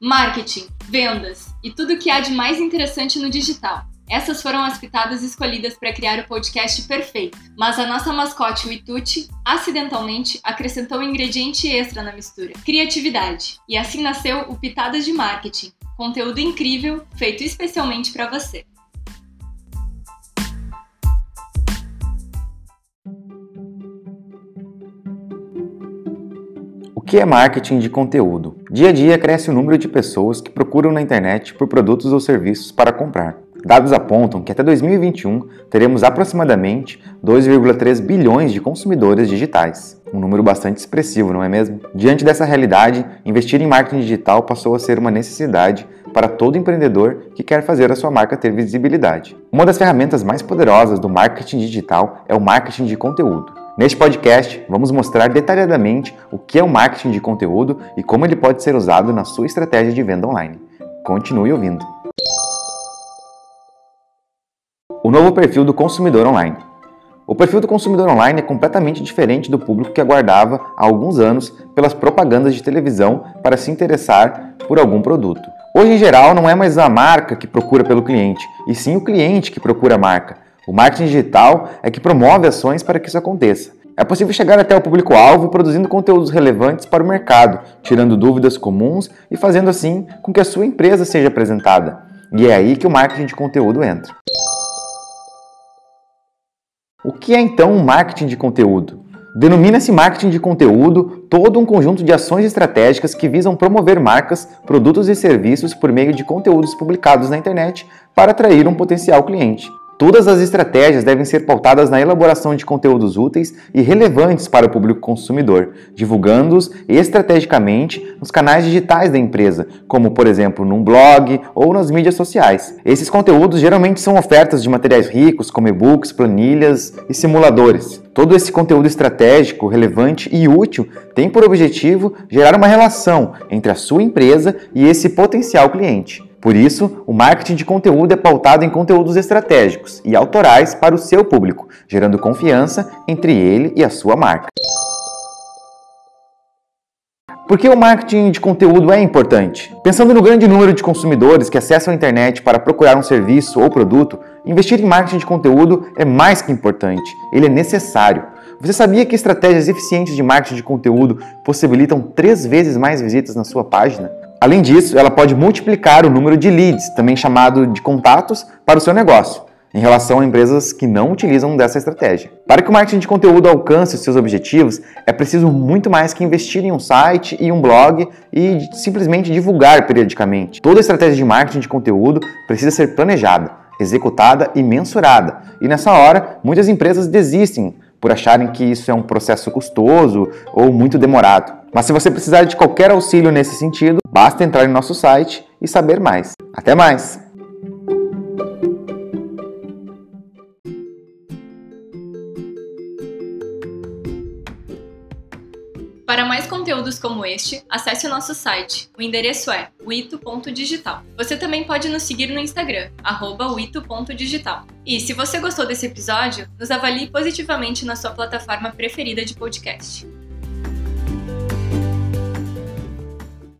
marketing, vendas e tudo o que há de mais interessante no digital. Essas foram as pitadas escolhidas para criar o podcast perfeito, mas a nossa mascote, o Ituti, acidentalmente acrescentou um ingrediente extra na mistura: criatividade. E assim nasceu o Pitadas de Marketing, conteúdo incrível feito especialmente para você. Que é marketing de conteúdo? Dia a dia cresce o número de pessoas que procuram na internet por produtos ou serviços para comprar. Dados apontam que até 2021 teremos aproximadamente 2,3 bilhões de consumidores digitais. Um número bastante expressivo, não é mesmo? Diante dessa realidade, investir em marketing digital passou a ser uma necessidade para todo empreendedor que quer fazer a sua marca ter visibilidade. Uma das ferramentas mais poderosas do marketing digital é o marketing de conteúdo. Neste podcast, vamos mostrar detalhadamente o que é o marketing de conteúdo e como ele pode ser usado na sua estratégia de venda online. Continue ouvindo. O novo perfil do consumidor online. O perfil do consumidor online é completamente diferente do público que aguardava há alguns anos pelas propagandas de televisão para se interessar por algum produto. Hoje, em geral, não é mais a marca que procura pelo cliente, e sim o cliente que procura a marca. O marketing digital é que promove ações para que isso aconteça. É possível chegar até o público-alvo produzindo conteúdos relevantes para o mercado, tirando dúvidas comuns e fazendo assim com que a sua empresa seja apresentada. E é aí que o marketing de conteúdo entra. O que é então um marketing de conteúdo? Denomina-se marketing de conteúdo todo um conjunto de ações estratégicas que visam promover marcas, produtos e serviços por meio de conteúdos publicados na internet para atrair um potencial cliente. Todas as estratégias devem ser pautadas na elaboração de conteúdos úteis e relevantes para o público consumidor, divulgando-os estrategicamente nos canais digitais da empresa, como por exemplo num blog ou nas mídias sociais. Esses conteúdos geralmente são ofertas de materiais ricos, como e-books, planilhas e simuladores. Todo esse conteúdo estratégico, relevante e útil tem por objetivo gerar uma relação entre a sua empresa e esse potencial cliente. Por isso, o marketing de conteúdo é pautado em conteúdos estratégicos e autorais para o seu público, gerando confiança entre ele e a sua marca. Por que o marketing de conteúdo é importante? Pensando no grande número de consumidores que acessam a internet para procurar um serviço ou produto, investir em marketing de conteúdo é mais que importante, ele é necessário. Você sabia que estratégias eficientes de marketing de conteúdo possibilitam três vezes mais visitas na sua página? Além disso, ela pode multiplicar o número de leads, também chamado de contatos, para o seu negócio, em relação a empresas que não utilizam dessa estratégia. Para que o marketing de conteúdo alcance os seus objetivos, é preciso muito mais que investir em um site e um blog e simplesmente divulgar periodicamente. Toda estratégia de marketing de conteúdo precisa ser planejada, executada e mensurada. E nessa hora, muitas empresas desistem por acharem que isso é um processo custoso ou muito demorado. Mas se você precisar de qualquer auxílio nesse sentido, basta entrar em nosso site e saber mais. Até mais! Para mais conteúdos como este, acesse o nosso site. O endereço é wito.digital. Você também pode nos seguir no Instagram, wito.digital. E se você gostou desse episódio, nos avalie positivamente na sua plataforma preferida de podcast.